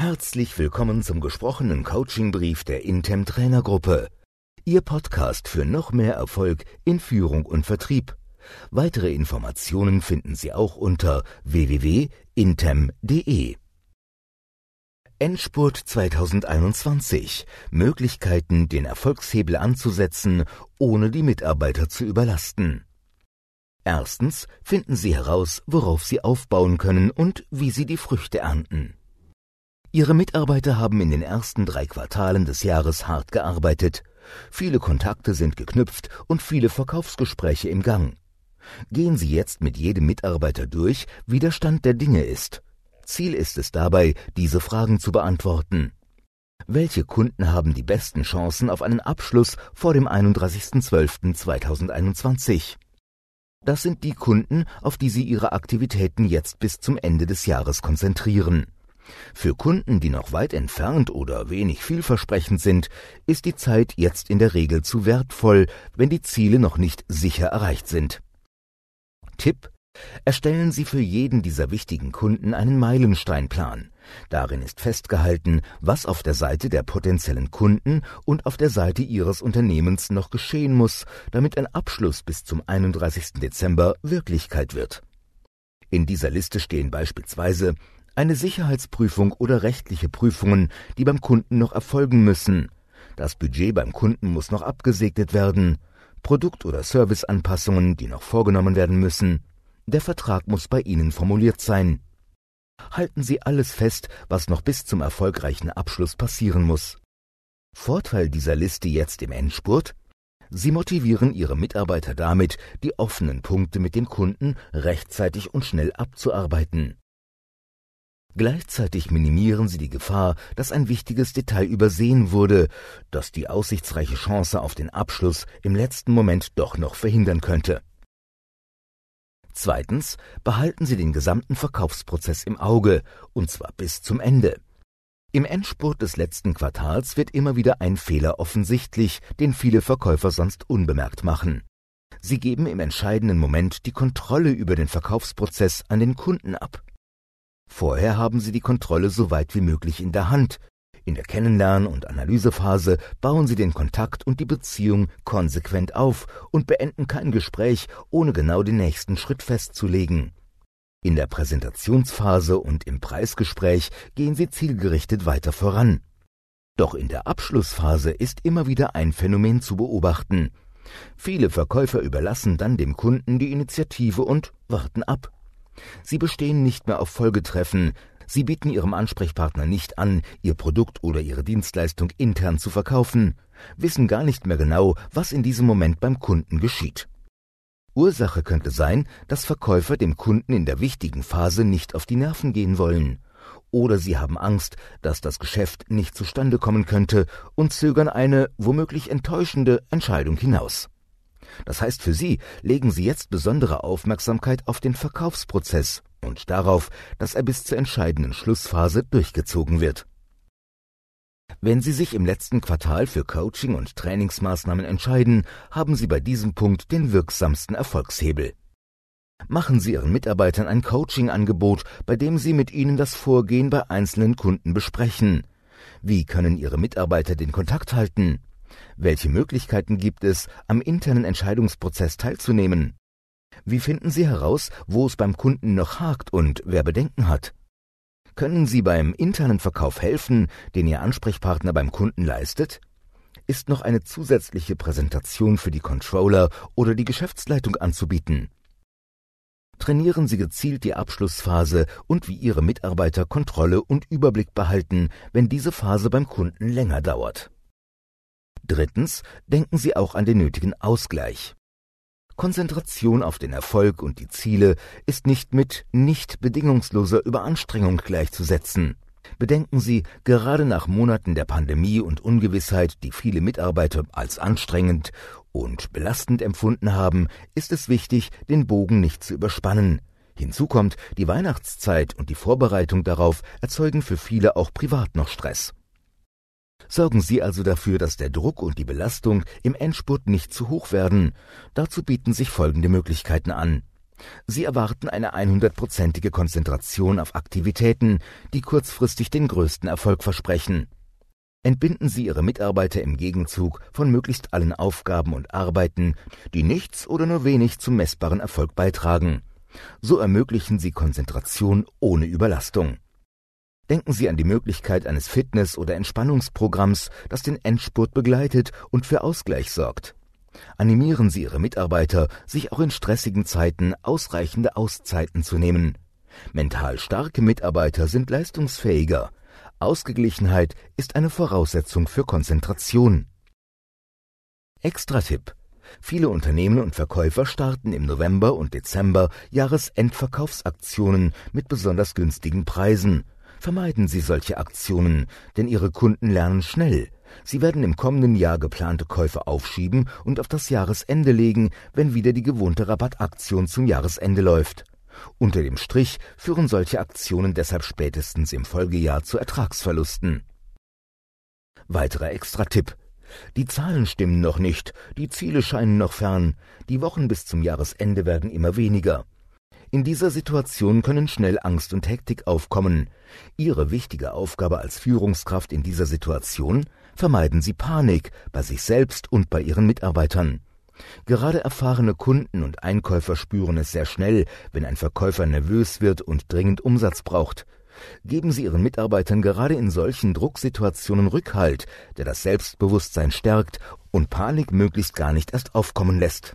Herzlich willkommen zum gesprochenen Coachingbrief der Intem Trainergruppe. Ihr Podcast für noch mehr Erfolg in Führung und Vertrieb. Weitere Informationen finden Sie auch unter www.intem.de. Endspurt 2021. Möglichkeiten, den Erfolgshebel anzusetzen, ohne die Mitarbeiter zu überlasten. Erstens finden Sie heraus, worauf Sie aufbauen können und wie Sie die Früchte ernten. Ihre Mitarbeiter haben in den ersten drei Quartalen des Jahres hart gearbeitet. Viele Kontakte sind geknüpft und viele Verkaufsgespräche im Gang. Gehen Sie jetzt mit jedem Mitarbeiter durch, wie der Stand der Dinge ist. Ziel ist es dabei, diese Fragen zu beantworten. Welche Kunden haben die besten Chancen auf einen Abschluss vor dem 31.12.2021? Das sind die Kunden, auf die Sie Ihre Aktivitäten jetzt bis zum Ende des Jahres konzentrieren. Für Kunden, die noch weit entfernt oder wenig vielversprechend sind, ist die Zeit jetzt in der Regel zu wertvoll, wenn die Ziele noch nicht sicher erreicht sind. Tipp Erstellen Sie für jeden dieser wichtigen Kunden einen Meilensteinplan. Darin ist festgehalten, was auf der Seite der potenziellen Kunden und auf der Seite Ihres Unternehmens noch geschehen muss, damit ein Abschluss bis zum 31. Dezember Wirklichkeit wird. In dieser Liste stehen beispielsweise eine Sicherheitsprüfung oder rechtliche Prüfungen, die beim Kunden noch erfolgen müssen. Das Budget beim Kunden muss noch abgesegnet werden. Produkt- oder Serviceanpassungen, die noch vorgenommen werden müssen. Der Vertrag muss bei Ihnen formuliert sein. Halten Sie alles fest, was noch bis zum erfolgreichen Abschluss passieren muss. Vorteil dieser Liste jetzt im Endspurt? Sie motivieren Ihre Mitarbeiter damit, die offenen Punkte mit dem Kunden rechtzeitig und schnell abzuarbeiten. Gleichzeitig minimieren sie die Gefahr, dass ein wichtiges Detail übersehen wurde, das die aussichtsreiche Chance auf den Abschluss im letzten Moment doch noch verhindern könnte. Zweitens behalten Sie den gesamten Verkaufsprozess im Auge, und zwar bis zum Ende. Im Endspurt des letzten Quartals wird immer wieder ein Fehler offensichtlich, den viele Verkäufer sonst unbemerkt machen. Sie geben im entscheidenden Moment die Kontrolle über den Verkaufsprozess an den Kunden ab. Vorher haben Sie die Kontrolle so weit wie möglich in der Hand. In der Kennenlern- und Analysephase bauen Sie den Kontakt und die Beziehung konsequent auf und beenden kein Gespräch, ohne genau den nächsten Schritt festzulegen. In der Präsentationsphase und im Preisgespräch gehen Sie zielgerichtet weiter voran. Doch in der Abschlussphase ist immer wieder ein Phänomen zu beobachten. Viele Verkäufer überlassen dann dem Kunden die Initiative und warten ab. Sie bestehen nicht mehr auf Folgetreffen, Sie bieten Ihrem Ansprechpartner nicht an, Ihr Produkt oder Ihre Dienstleistung intern zu verkaufen, wissen gar nicht mehr genau, was in diesem Moment beim Kunden geschieht. Ursache könnte sein, dass Verkäufer dem Kunden in der wichtigen Phase nicht auf die Nerven gehen wollen. Oder sie haben Angst, dass das Geschäft nicht zustande kommen könnte und zögern eine womöglich enttäuschende Entscheidung hinaus. Das heißt für Sie, legen Sie jetzt besondere Aufmerksamkeit auf den Verkaufsprozess und darauf, dass er bis zur entscheidenden Schlussphase durchgezogen wird. Wenn Sie sich im letzten Quartal für Coaching und Trainingsmaßnahmen entscheiden, haben Sie bei diesem Punkt den wirksamsten Erfolgshebel. Machen Sie Ihren Mitarbeitern ein Coaching-Angebot, bei dem Sie mit ihnen das Vorgehen bei einzelnen Kunden besprechen. Wie können Ihre Mitarbeiter den Kontakt halten? Welche Möglichkeiten gibt es, am internen Entscheidungsprozess teilzunehmen? Wie finden Sie heraus, wo es beim Kunden noch hakt und wer Bedenken hat? Können Sie beim internen Verkauf helfen, den Ihr Ansprechpartner beim Kunden leistet? Ist noch eine zusätzliche Präsentation für die Controller oder die Geschäftsleitung anzubieten? Trainieren Sie gezielt die Abschlussphase und wie Ihre Mitarbeiter Kontrolle und Überblick behalten, wenn diese Phase beim Kunden länger dauert. Drittens denken Sie auch an den nötigen Ausgleich. Konzentration auf den Erfolg und die Ziele ist nicht mit nicht bedingungsloser Überanstrengung gleichzusetzen. Bedenken Sie, gerade nach Monaten der Pandemie und Ungewissheit, die viele Mitarbeiter als anstrengend und belastend empfunden haben, ist es wichtig, den Bogen nicht zu überspannen. Hinzu kommt, die Weihnachtszeit und die Vorbereitung darauf erzeugen für viele auch privat noch Stress. Sorgen Sie also dafür, dass der Druck und die Belastung im Endspurt nicht zu hoch werden. Dazu bieten sich folgende Möglichkeiten an. Sie erwarten eine 100-prozentige Konzentration auf Aktivitäten, die kurzfristig den größten Erfolg versprechen. Entbinden Sie Ihre Mitarbeiter im Gegenzug von möglichst allen Aufgaben und Arbeiten, die nichts oder nur wenig zum messbaren Erfolg beitragen. So ermöglichen Sie Konzentration ohne Überlastung. Denken Sie an die Möglichkeit eines Fitness- oder Entspannungsprogramms, das den Endspurt begleitet und für Ausgleich sorgt. Animieren Sie Ihre Mitarbeiter, sich auch in stressigen Zeiten ausreichende Auszeiten zu nehmen. Mental starke Mitarbeiter sind leistungsfähiger, Ausgeglichenheit ist eine Voraussetzung für Konzentration. Extra-Tipp. Viele Unternehmen und Verkäufer starten im November und Dezember Jahresendverkaufsaktionen mit besonders günstigen Preisen. Vermeiden Sie solche Aktionen, denn Ihre Kunden lernen schnell. Sie werden im kommenden Jahr geplante Käufe aufschieben und auf das Jahresende legen, wenn wieder die gewohnte Rabattaktion zum Jahresende läuft. Unter dem Strich führen solche Aktionen deshalb spätestens im Folgejahr zu Ertragsverlusten. Weiterer Extra-Tipp. Die Zahlen stimmen noch nicht, die Ziele scheinen noch fern, die Wochen bis zum Jahresende werden immer weniger. In dieser Situation können schnell Angst und Hektik aufkommen. Ihre wichtige Aufgabe als Führungskraft in dieser Situation vermeiden Sie Panik bei sich selbst und bei Ihren Mitarbeitern. Gerade erfahrene Kunden und Einkäufer spüren es sehr schnell, wenn ein Verkäufer nervös wird und dringend Umsatz braucht. Geben Sie Ihren Mitarbeitern gerade in solchen Drucksituationen Rückhalt, der das Selbstbewusstsein stärkt und Panik möglichst gar nicht erst aufkommen lässt.